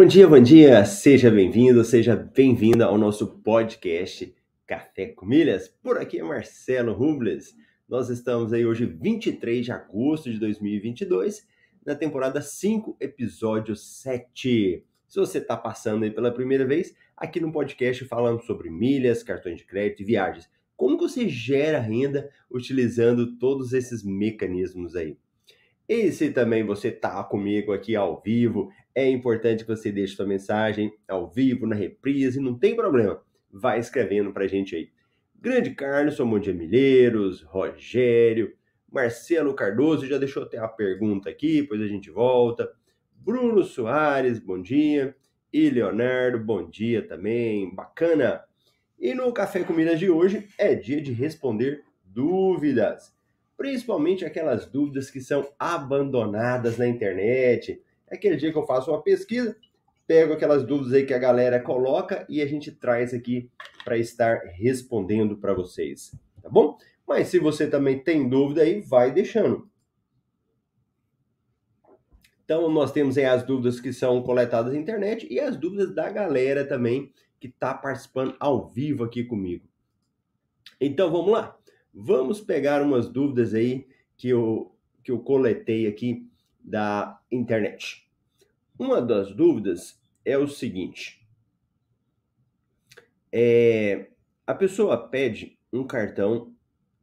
Bom dia, bom dia, seja bem-vindo, seja bem-vinda ao nosso podcast Café com Milhas. Por aqui é Marcelo Rubles. Nós estamos aí hoje, 23 de agosto de 2022, na temporada 5, episódio 7. Se você está passando aí pela primeira vez, aqui no podcast falamos sobre milhas, cartões de crédito e viagens. Como você gera renda utilizando todos esses mecanismos aí? E se também você está comigo aqui ao vivo, é importante que você deixe sua mensagem ao vivo, na reprise, não tem problema. Vai escrevendo para a gente aí. Grande Carlos, bom dia Milheiros, Rogério, Marcelo Cardoso, já deixou até a pergunta aqui, depois a gente volta. Bruno Soares, bom dia. E Leonardo, bom dia também, bacana. E no Café com Milhas de hoje é dia de responder dúvidas principalmente aquelas dúvidas que são abandonadas na internet. É aquele dia que eu faço uma pesquisa, pego aquelas dúvidas aí que a galera coloca e a gente traz aqui para estar respondendo para vocês, tá bom? Mas se você também tem dúvida aí, vai deixando. Então, nós temos aí as dúvidas que são coletadas na internet e as dúvidas da galera também que está participando ao vivo aqui comigo. Então, vamos lá. Vamos pegar umas dúvidas aí que eu, que eu coletei aqui da internet. Uma das dúvidas é o seguinte: é, a pessoa pede um cartão,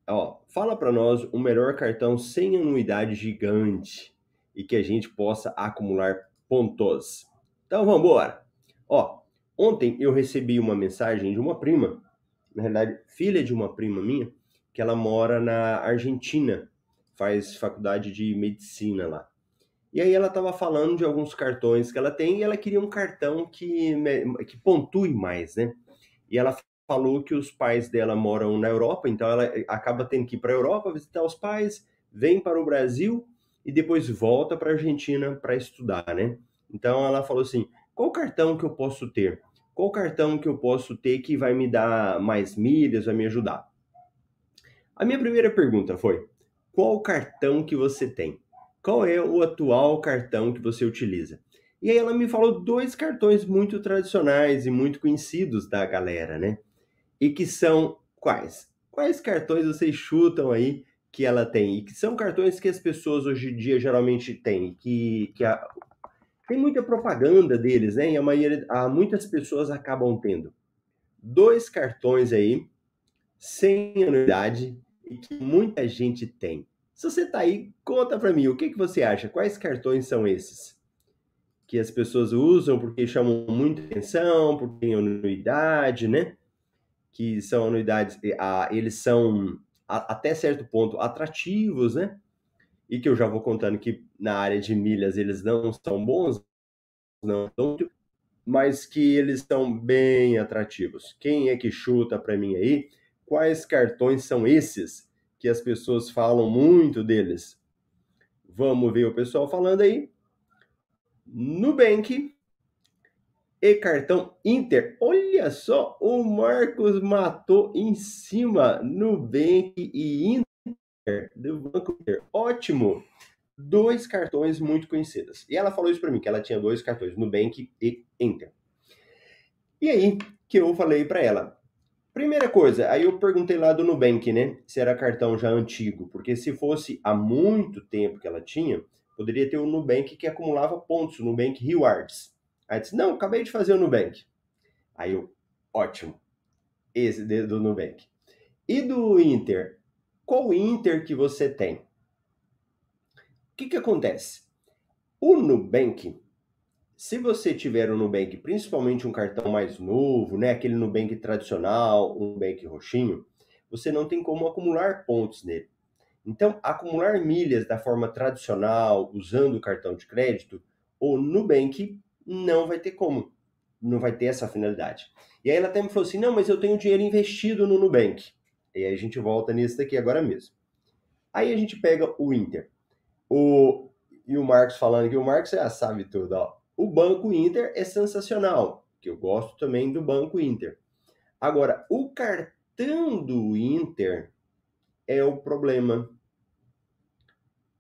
ó, fala para nós o melhor cartão sem anuidade gigante e que a gente possa acumular pontos. Então vamos embora. Ó, ontem eu recebi uma mensagem de uma prima, na verdade, filha de uma prima minha, que ela mora na Argentina, faz faculdade de medicina lá. E aí ela estava falando de alguns cartões que ela tem e ela queria um cartão que, que pontue mais, né? E ela falou que os pais dela moram na Europa, então ela acaba tendo que ir para a Europa visitar os pais, vem para o Brasil e depois volta para a Argentina para estudar, né? Então ela falou assim: qual cartão que eu posso ter? Qual cartão que eu posso ter que vai me dar mais milhas, vai me ajudar? A minha primeira pergunta foi: qual cartão que você tem? Qual é o atual cartão que você utiliza? E aí ela me falou dois cartões muito tradicionais e muito conhecidos da galera, né? E que são quais? Quais cartões vocês chutam aí que ela tem? E que são cartões que as pessoas hoje em dia geralmente têm, que, que a, tem muita propaganda deles, né? E a maioria, a, muitas pessoas acabam tendo. Dois cartões aí, sem anuidade, e que muita gente tem. Se você está aí, conta para mim, o que, que você acha? Quais cartões são esses? Que as pessoas usam porque chamam muita atenção, porque tem anuidade, né? Que são anuidades, eles são até certo ponto atrativos, né? E que eu já vou contando que na área de milhas eles não são bons, não mas que eles são bem atrativos. Quem é que chuta para mim aí? Quais cartões são esses que as pessoas falam muito deles. Vamos ver o pessoal falando aí. Nubank e cartão Inter. Olha só, o Marcos matou em cima Nubank e Inter do Banco Inter. Ótimo. Dois cartões muito conhecidos. E ela falou isso para mim, que ela tinha dois cartões, Nubank e Inter. E aí que eu falei para ela, Primeira coisa, aí eu perguntei lá do Nubank, né? Se era cartão já antigo, porque se fosse há muito tempo que ela tinha, poderia ter o Nubank que acumulava pontos, o Nubank Rewards. Aí disse, não, acabei de fazer o Nubank. Aí eu, ótimo, esse do Nubank. E do Inter? Qual Inter que você tem? O que que acontece? O Nubank, se você tiver um Nubank, principalmente um cartão mais novo, né, aquele Nubank tradicional, um Nubank roxinho, você não tem como acumular pontos nele. Então, acumular milhas da forma tradicional, usando o cartão de crédito, o Nubank não vai ter como. Não vai ter essa finalidade. E aí ela até me falou assim: não, mas eu tenho dinheiro investido no Nubank. E aí a gente volta nisso daqui agora mesmo. Aí a gente pega o Inter. O, e o Marcos falando que o Marcos já sabe tudo, ó. O Banco Inter é sensacional, que eu gosto também do Banco Inter. Agora, o cartão do Inter é o problema.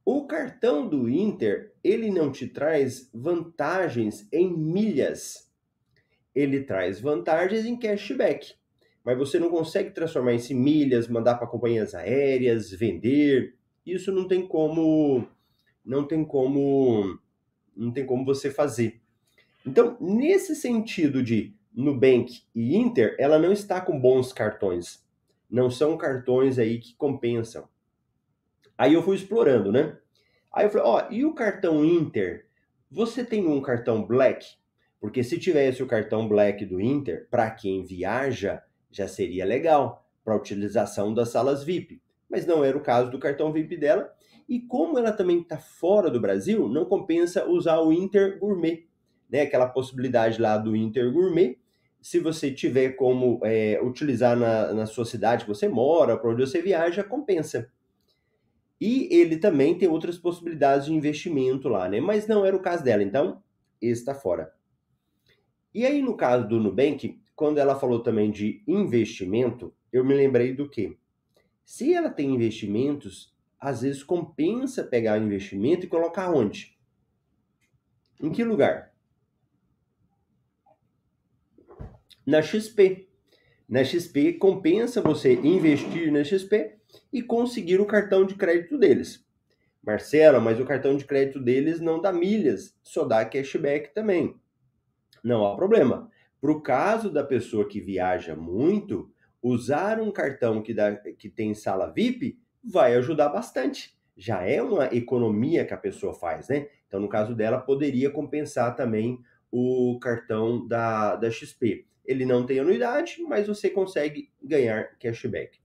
O cartão do Inter, ele não te traz vantagens em milhas. Ele traz vantagens em cashback. Mas você não consegue transformar isso em milhas, mandar para companhias aéreas, vender. Isso não tem como não tem como não tem como você fazer. Então, nesse sentido de Nubank e Inter, ela não está com bons cartões. Não são cartões aí que compensam. Aí eu fui explorando, né? Aí eu falei, ó, e o cartão Inter? Você tem um cartão Black? Porque se tivesse o cartão Black do Inter, para quem viaja, já seria legal para utilização das salas VIP. Mas não era o caso do cartão VIP dela. E como ela também está fora do Brasil, não compensa usar o Inter Gourmet, né? Aquela possibilidade lá do Inter Gourmet. Se você tiver como é, utilizar na, na sua cidade que você mora, para onde você viaja, compensa. E ele também tem outras possibilidades de investimento lá, né? Mas não era o caso dela, então está fora. E aí, no caso do Nubank, quando ela falou também de investimento, eu me lembrei do que? Se ela tem investimentos, às vezes compensa pegar o investimento e colocar onde? Em que lugar? Na XP. Na XP compensa você investir na XP e conseguir o cartão de crédito deles. Marcela, mas o cartão de crédito deles não dá milhas, só dá cashback também. Não há problema. Para o caso da pessoa que viaja muito, usar um cartão que, dá, que tem sala VIP vai ajudar bastante. Já é uma economia que a pessoa faz, né? Então, no caso dela, poderia compensar também o cartão da, da XP. Ele não tem anuidade, mas você consegue ganhar cashback.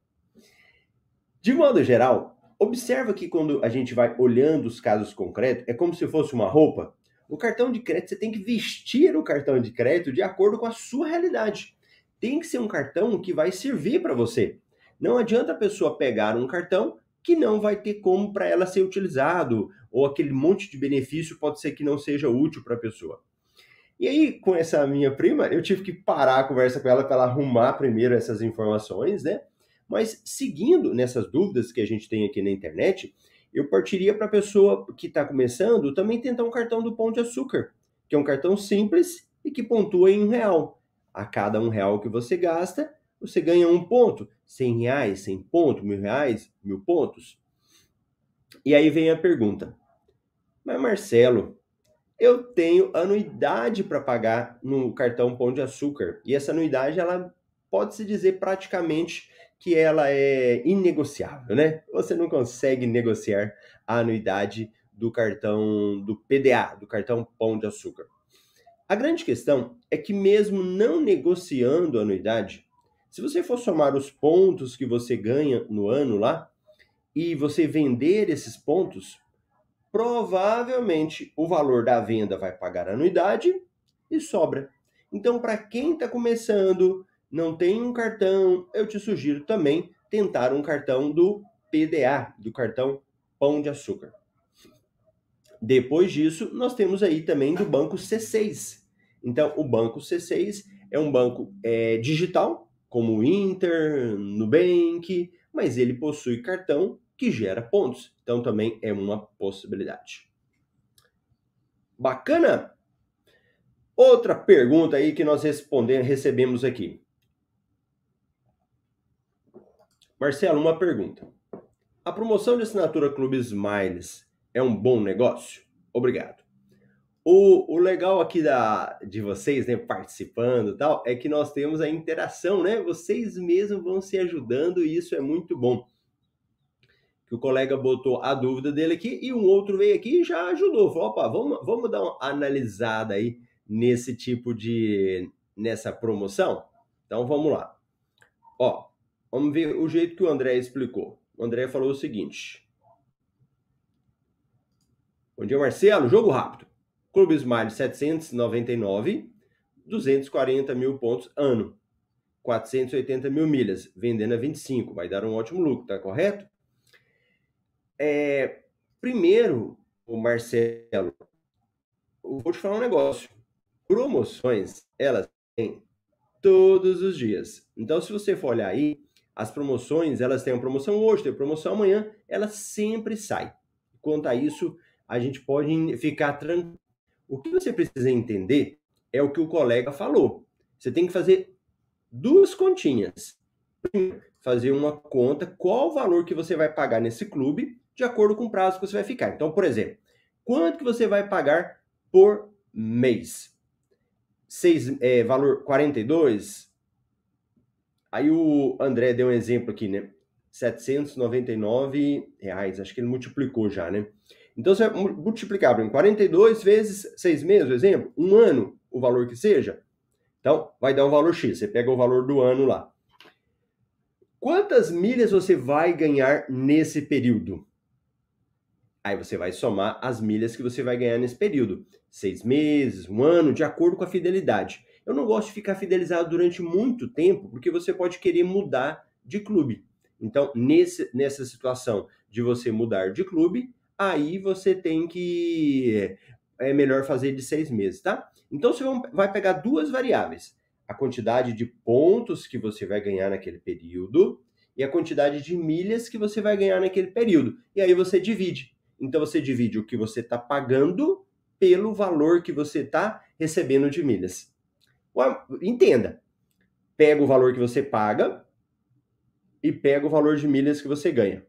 De modo geral, observa que quando a gente vai olhando os casos concretos, é como se fosse uma roupa. O cartão de crédito, você tem que vestir o cartão de crédito de acordo com a sua realidade. Tem que ser um cartão que vai servir para você. Não adianta a pessoa pegar um cartão que não vai ter como para ela ser utilizado, ou aquele monte de benefício pode ser que não seja útil para a pessoa. E aí, com essa minha prima, eu tive que parar a conversa com ela para ela arrumar primeiro essas informações, né? Mas seguindo nessas dúvidas que a gente tem aqui na internet, eu partiria para a pessoa que está começando também tentar um cartão do Pão de Açúcar, que é um cartão simples e que pontua em um real. A cada um real que você gasta, você ganha um ponto. 100 reais, 100 pontos, mil reais, mil pontos. E aí vem a pergunta. Mas Marcelo, eu tenho anuidade para pagar no cartão Pão de Açúcar. E essa anuidade, ela pode-se dizer praticamente que ela é inegociável, né? Você não consegue negociar a anuidade do cartão do PDA, do cartão Pão de Açúcar. A grande questão é que mesmo não negociando a anuidade, se você for somar os pontos que você ganha no ano lá e você vender esses pontos, provavelmente o valor da venda vai pagar a anuidade e sobra. Então, para quem está começando, não tem um cartão, eu te sugiro também tentar um cartão do PDA, do cartão Pão de Açúcar. Depois disso, nós temos aí também do banco C6. Então, o banco C6 é um banco é, digital, como o Inter, Nubank, mas ele possui cartão que gera pontos. Então, também é uma possibilidade. Bacana? Outra pergunta aí que nós respondemos, recebemos aqui. Marcelo, uma pergunta. A promoção de assinatura Clube Smiles é um bom negócio? Obrigado. O, o legal aqui da, de vocês, né, participando e tal, é que nós temos a interação, né? Vocês mesmos vão se ajudando e isso é muito bom. Que o colega botou a dúvida dele aqui e um outro veio aqui e já ajudou. Falou, opa, vamos, vamos dar uma analisada aí nesse tipo de... nessa promoção? Então, vamos lá. Ó, Vamos ver o jeito que o André explicou. O André falou o seguinte. Bom dia, Marcelo. Jogo rápido. Clube Smile 799, 240 mil pontos ano. 480 mil milhas, vendendo a 25. Vai dar um ótimo lucro, tá correto? É, primeiro, o Marcelo, vou te falar um negócio. Promoções, elas têm todos os dias. Então, se você for olhar aí, as promoções, elas têm uma promoção hoje, tem promoção amanhã, ela sempre sai. quanto a isso, a gente pode ficar tranquilo. O que você precisa entender é o que o colega falou. Você tem que fazer duas continhas. Fazer uma conta, qual o valor que você vai pagar nesse clube, de acordo com o prazo que você vai ficar. Então, por exemplo, quanto que você vai pagar por mês? Seis, é, valor 42? Aí o André deu um exemplo aqui, né? 799 reais, acho que ele multiplicou já, né? Então você vai multiplicar em 42 vezes 6 meses, por exemplo, um ano, o valor que seja. Então, vai dar um valor X. Você pega o valor do ano lá. Quantas milhas você vai ganhar nesse período? Aí você vai somar as milhas que você vai ganhar nesse período. Seis meses, um ano, de acordo com a fidelidade. Eu não gosto de ficar fidelizado durante muito tempo, porque você pode querer mudar de clube. Então, nesse, nessa situação de você mudar de clube, aí você tem que. É melhor fazer de seis meses, tá? Então você vai pegar duas variáveis: a quantidade de pontos que você vai ganhar naquele período e a quantidade de milhas que você vai ganhar naquele período. E aí você divide. Então você divide o que você está pagando pelo valor que você está recebendo de milhas. Entenda. Pega o valor que você paga e pega o valor de milhas que você ganha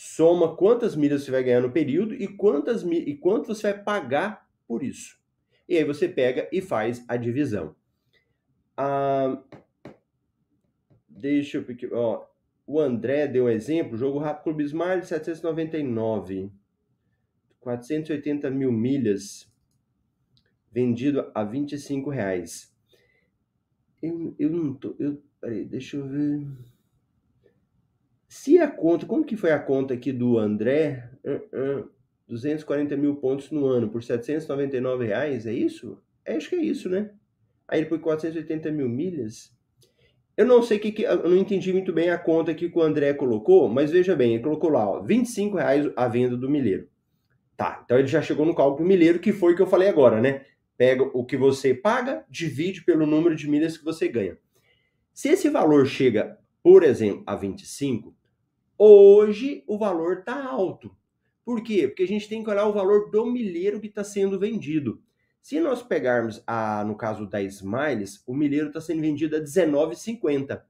soma quantas milhas você vai ganhar no período e quantas e quanto você vai pagar por isso. E aí você pega e faz a divisão. Ah, deixa eu ó, o André deu um exemplo, jogo rápido Clube Smart 799, 480 mil milhas, vendido a 25 reais. Eu, eu não tô, eu, peraí, deixa eu ver. Se a conta, como que foi a conta aqui do André? Uh, uh, 240 mil pontos no ano por 799 reais, é isso? É, acho que é isso, né? Aí ele põe 480 mil milhas. Eu não sei que, que eu não entendi muito bem a conta que o André colocou, mas veja bem, ele colocou lá, ó, 25 reais a venda do milheiro. Tá, então ele já chegou no cálculo milheiro, que foi o que eu falei agora, né? Pega o que você paga, divide pelo número de milhas que você ganha. Se esse valor chega, por exemplo, a 25, Hoje o valor está alto. Por quê? Porque a gente tem que olhar o valor do milheiro que está sendo vendido. Se nós pegarmos, a, no caso da Smiles, o milheiro está sendo vendido a R$19,50.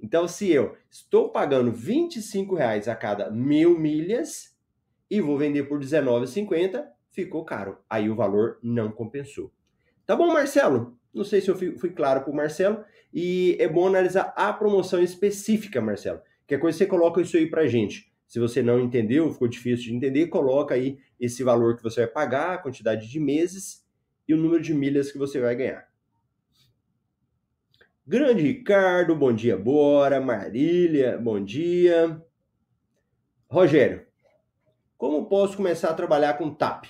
Então, se eu estou pagando 25,00 reais a cada mil milhas e vou vender por R$19,50, ficou caro. Aí o valor não compensou. Tá bom, Marcelo? Não sei se eu fui, fui claro para o Marcelo. E é bom analisar a promoção específica, Marcelo. Qualquer coisa você coloca isso aí pra gente. Se você não entendeu, ficou difícil de entender, coloca aí esse valor que você vai pagar, a quantidade de meses e o número de milhas que você vai ganhar. Grande Ricardo, bom dia, bora. Marília, bom dia. Rogério, como posso começar a trabalhar com TAP?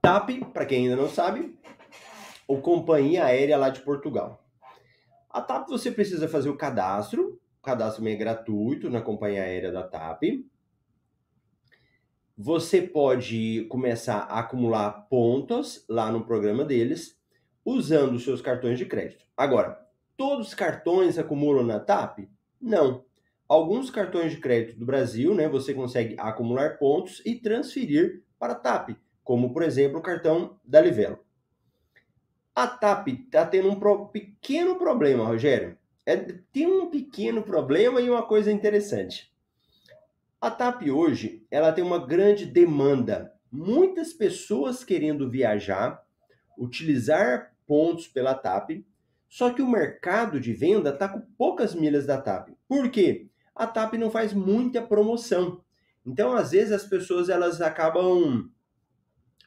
TAP, para quem ainda não sabe, ou Companhia Aérea lá de Portugal. A TAP você precisa fazer o cadastro, o cadastro é gratuito na companhia aérea da TAP. Você pode começar a acumular pontos lá no programa deles, usando os seus cartões de crédito. Agora, todos os cartões acumulam na TAP? Não. Alguns cartões de crédito do Brasil, né, você consegue acumular pontos e transferir para a TAP, como por exemplo o cartão da Livelo. A TAP está tendo um pro, pequeno problema, Rogério. É, tem um pequeno problema e uma coisa interessante. A TAP hoje ela tem uma grande demanda. Muitas pessoas querendo viajar, utilizar pontos pela TAP, só que o mercado de venda está com poucas milhas da TAP. Por quê? A TAP não faz muita promoção. Então, às vezes, as pessoas elas acabam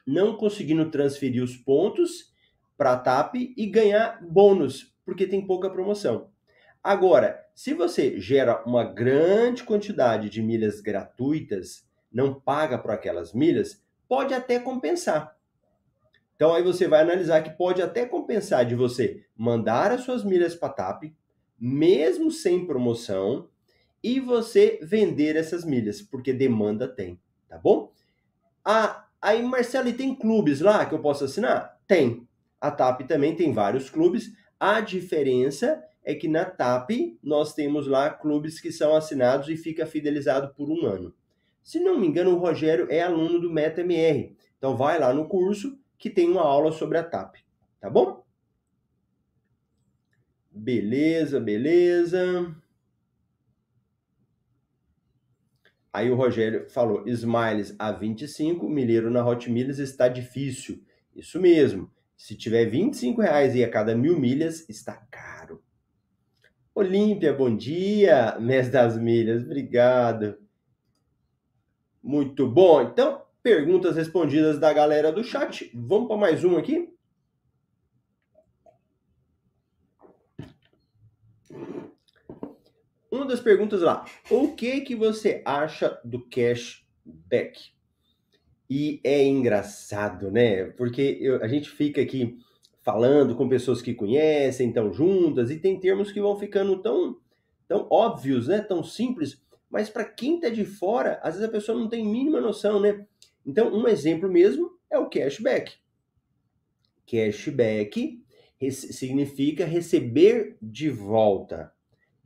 não conseguindo transferir os pontos para a TAP e ganhar bônus, porque tem pouca promoção. Agora, se você gera uma grande quantidade de milhas gratuitas, não paga por aquelas milhas, pode até compensar. Então aí você vai analisar que pode até compensar de você mandar as suas milhas para a TAP, mesmo sem promoção, e você vender essas milhas, porque demanda tem, tá bom? Ah, aí Marcelo, e tem clubes lá que eu posso assinar? Tem. A TAP também tem vários clubes. A diferença é que na TAP nós temos lá clubes que são assinados e fica fidelizado por um ano. Se não me engano, o Rogério é aluno do MetaMR. Então vai lá no curso que tem uma aula sobre a TAP, tá bom? Beleza, beleza. Aí o Rogério falou: Smiles a 25, Mineiro na Hot está difícil. Isso mesmo. Se tiver 25 reais e a cada mil milhas, está caro. Olímpia, bom dia, mês das milhas, obrigado. Muito bom. Então, perguntas respondidas da galera do chat. Vamos para mais um aqui? Uma das perguntas lá, o que que você acha do cashback? E é engraçado, né? Porque eu, a gente fica aqui falando com pessoas que conhecem, estão juntas, e tem termos que vão ficando tão, tão óbvios, né? Tão simples, mas para quem está de fora, às vezes a pessoa não tem mínima noção, né? Então, um exemplo mesmo é o cashback. Cashback significa receber de volta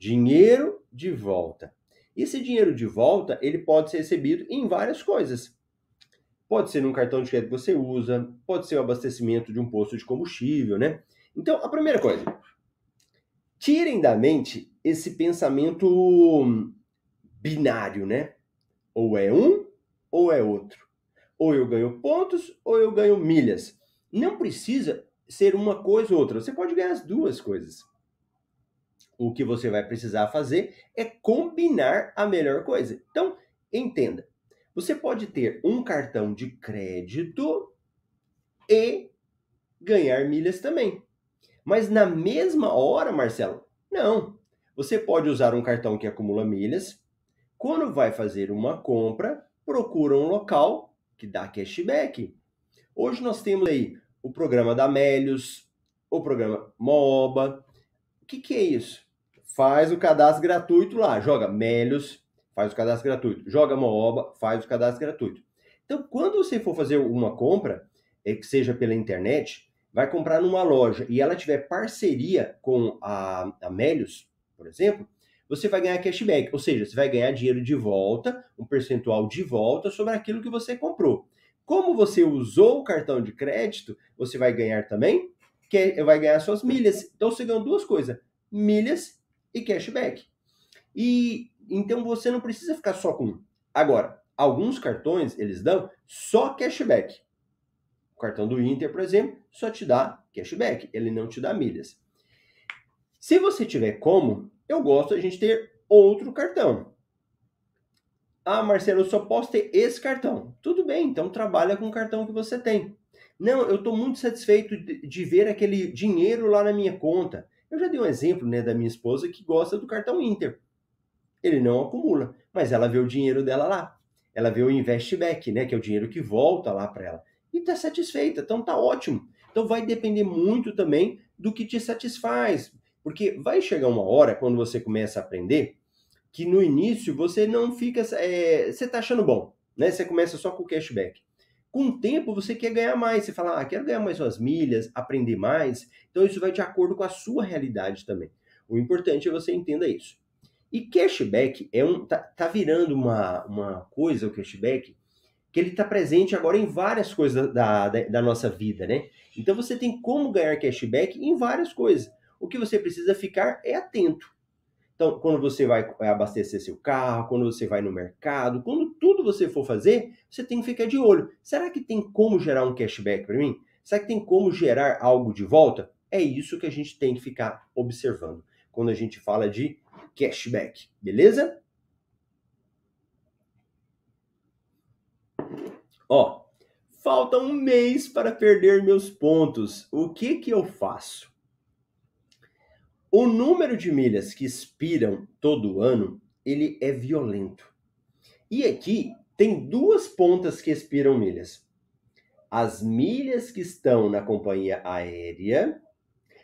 dinheiro de volta. Esse dinheiro de volta, ele pode ser recebido em várias coisas. Pode ser num cartão de crédito que você usa, pode ser o abastecimento de um posto de combustível, né? Então, a primeira coisa, tirem da mente esse pensamento binário, né? Ou é um ou é outro. Ou eu ganho pontos ou eu ganho milhas. Não precisa ser uma coisa ou outra. Você pode ganhar as duas coisas o que você vai precisar fazer é combinar a melhor coisa. Então, entenda. Você pode ter um cartão de crédito e ganhar milhas também. Mas na mesma hora, Marcelo, não. Você pode usar um cartão que acumula milhas. Quando vai fazer uma compra, procura um local que dá cashback. Hoje nós temos aí o programa da Melios, o programa Mooba. O que, que é isso? faz o cadastro gratuito lá, joga Melios, faz o cadastro gratuito, joga Mooba, faz o cadastro gratuito. Então, quando você for fazer uma compra, é que seja pela internet, vai comprar numa loja e ela tiver parceria com a, a Melios, por exemplo, você vai ganhar cashback, ou seja, você vai ganhar dinheiro de volta, um percentual de volta sobre aquilo que você comprou. Como você usou o cartão de crédito, você vai ganhar também, que vai ganhar suas milhas. Então você ganha duas coisas: milhas e cashback. E então você não precisa ficar só com um. Agora, alguns cartões eles dão só cashback. O cartão do Inter, por exemplo, só te dá cashback, ele não te dá milhas. Se você tiver como, eu gosto a gente ter outro cartão. Ah, Marcelo, eu só posso ter esse cartão. Tudo bem, então trabalha com o cartão que você tem. Não, eu estou muito satisfeito de, de ver aquele dinheiro lá na minha conta. Eu já dei um exemplo né, da minha esposa que gosta do cartão Inter. Ele não acumula, mas ela vê o dinheiro dela lá. Ela vê o investback, né, que é o dinheiro que volta lá para ela. E está satisfeita, então tá ótimo. Então vai depender muito também do que te satisfaz. Porque vai chegar uma hora, quando você começa a aprender, que no início você não fica. É, você está achando bom, né? Você começa só com o cashback. Com o tempo, você quer ganhar mais. Você fala, ah, quero ganhar mais suas milhas, aprender mais. Então, isso vai de acordo com a sua realidade também. O importante é você entenda isso. E cashback é um, tá, tá virando uma, uma coisa, o cashback, que ele está presente agora em várias coisas da, da, da, nossa vida, né? Então você tem como ganhar cashback em várias coisas. O que você precisa ficar é atento. Então, quando você vai abastecer seu carro, quando você vai no mercado, quando tudo você for fazer, você tem que ficar de olho. Será que tem como gerar um cashback para mim? Será que tem como gerar algo de volta? É isso que a gente tem que ficar observando quando a gente fala de cashback, beleza? Ó, falta um mês para perder meus pontos. O que que eu faço? O número de milhas que expiram todo ano, ele é violento. E aqui tem duas pontas que expiram milhas. As milhas que estão na companhia aérea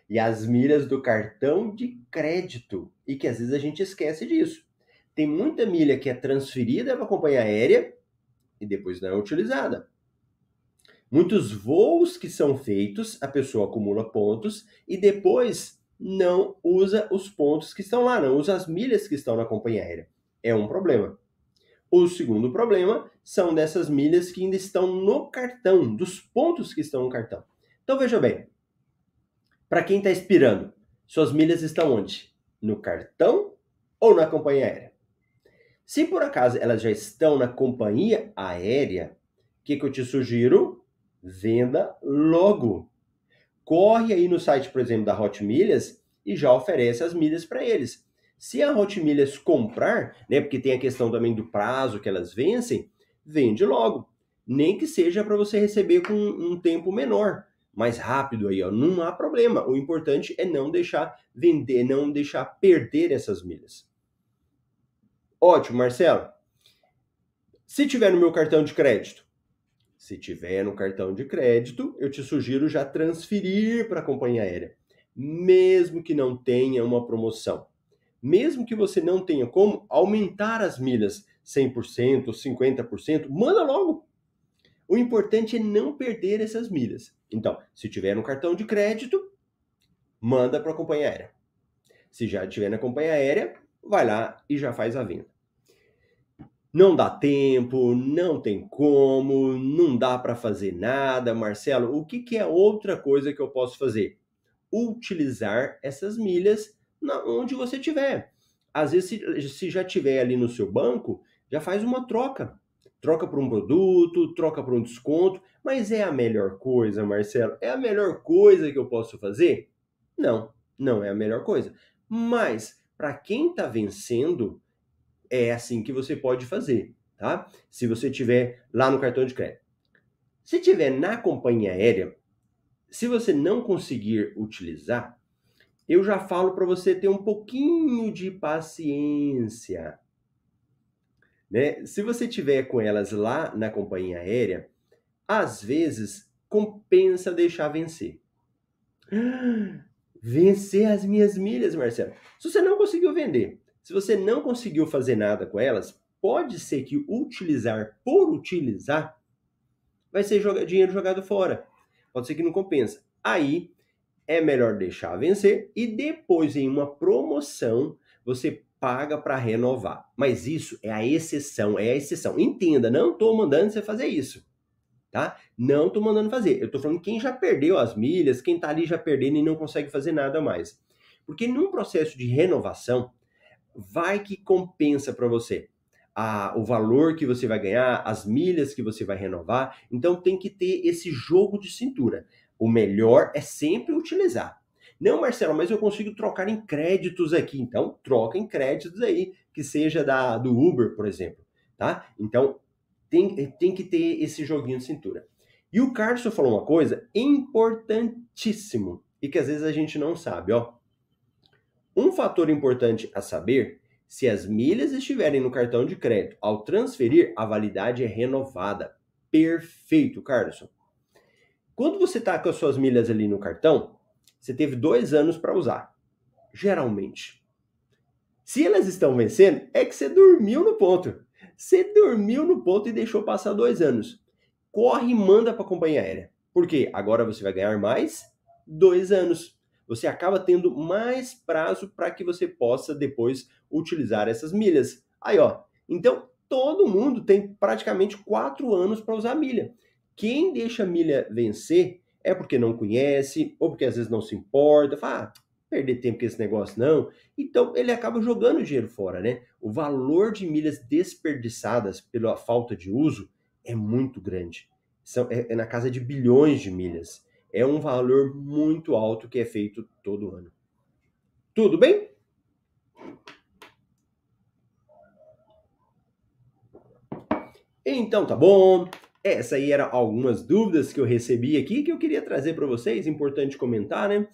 e as milhas do cartão de crédito. E que às vezes a gente esquece disso. Tem muita milha que é transferida para a companhia aérea e depois não é utilizada. Muitos voos que são feitos, a pessoa acumula pontos e depois não usa os pontos que estão lá, não usa as milhas que estão na companhia aérea. É um problema. O segundo problema são dessas milhas que ainda estão no cartão, dos pontos que estão no cartão. Então veja bem, para quem está expirando, suas milhas estão onde? No cartão ou na companhia aérea? Se por acaso elas já estão na companhia aérea, o que, que eu te sugiro? Venda logo. Corre aí no site, por exemplo, da Hot Milhas e já oferece as milhas para eles. Se a Hot Milhas comprar, né, porque tem a questão também do prazo que elas vencem, vende logo. Nem que seja para você receber com um tempo menor, mais rápido aí, ó. Não há problema. O importante é não deixar vender, não deixar perder essas milhas. Ótimo, Marcelo. Se tiver no meu cartão de crédito, se tiver no cartão de crédito, eu te sugiro já transferir para a companhia aérea, mesmo que não tenha uma promoção mesmo que você não tenha como aumentar as milhas 100%, 50%, manda logo. O importante é não perder essas milhas. Então, se tiver no cartão de crédito, manda para a companhia aérea. Se já tiver na companhia aérea, vai lá e já faz a venda. Não dá tempo, não tem como, não dá para fazer nada, Marcelo. O que, que é outra coisa que eu posso fazer? Utilizar essas milhas na, onde você tiver. Às vezes, se, se já tiver ali no seu banco, já faz uma troca. Troca por um produto, troca por um desconto, mas é a melhor coisa, Marcelo? É a melhor coisa que eu posso fazer? Não, não é a melhor coisa. Mas, para quem está vencendo, é assim que você pode fazer, tá? Se você tiver lá no cartão de crédito. Se tiver na companhia aérea, se você não conseguir utilizar, eu já falo para você ter um pouquinho de paciência. Né? Se você tiver com elas lá na companhia aérea, às vezes compensa deixar vencer. Vencer as minhas milhas, Marcelo. Se você não conseguiu vender, se você não conseguiu fazer nada com elas, pode ser que utilizar por utilizar vai ser dinheiro jogado fora. Pode ser que não compensa. Aí é melhor deixar vencer e depois, em uma promoção, você paga para renovar. Mas isso é a exceção, é a exceção. Entenda, não estou mandando você fazer isso. Tá? Não estou mandando fazer. Eu estou falando quem já perdeu as milhas, quem está ali já perdendo e não consegue fazer nada mais. Porque num processo de renovação, vai que compensa para você. A, o valor que você vai ganhar, as milhas que você vai renovar. Então tem que ter esse jogo de cintura. O melhor é sempre utilizar. Não, Marcelo, mas eu consigo trocar em créditos aqui. Então, troca em créditos aí, que seja da, do Uber, por exemplo. Tá? Então, tem, tem que ter esse joguinho de cintura. E o Carlos falou uma coisa importantíssimo e que às vezes a gente não sabe, ó. Um fator importante a saber, se as milhas estiverem no cartão de crédito, ao transferir, a validade é renovada. Perfeito, Carlos. Quando você está com as suas milhas ali no cartão, você teve dois anos para usar, geralmente. Se elas estão vencendo, é que você dormiu no ponto. Você dormiu no ponto e deixou passar dois anos. Corre e manda para a companhia aérea. Por quê? Agora você vai ganhar mais dois anos. Você acaba tendo mais prazo para que você possa depois utilizar essas milhas. Aí, ó. Então, todo mundo tem praticamente quatro anos para usar milha. Quem deixa a milha vencer é porque não conhece, ou porque às vezes não se importa, fala, ah, perder tempo com esse negócio não. Então ele acaba jogando dinheiro fora, né? O valor de milhas desperdiçadas pela falta de uso é muito grande. São, é, é na casa de bilhões de milhas. É um valor muito alto que é feito todo ano. Tudo bem? Então tá bom. Essa aí eram algumas dúvidas que eu recebi aqui que eu queria trazer para vocês, importante comentar, né?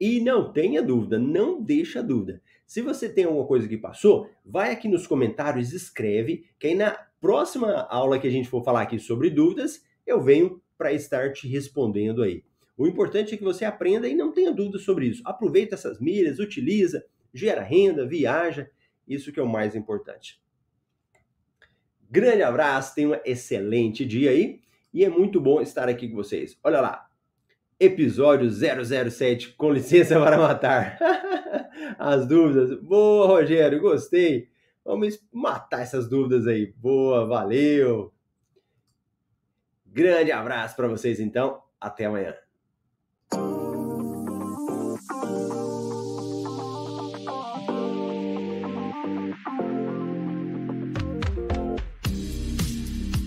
E não tenha dúvida, não deixa dúvida. Se você tem alguma coisa que passou, vai aqui nos comentários, escreve, que aí na próxima aula que a gente for falar aqui sobre dúvidas, eu venho para estar te respondendo aí. O importante é que você aprenda e não tenha dúvida sobre isso. Aproveita essas milhas, utiliza, gera renda, viaja, isso que é o mais importante. Grande abraço, tenha um excelente dia aí e é muito bom estar aqui com vocês. Olha lá, episódio 007, com licença para matar. As dúvidas. Boa, Rogério, gostei. Vamos matar essas dúvidas aí. Boa, valeu. Grande abraço para vocês então. Até amanhã.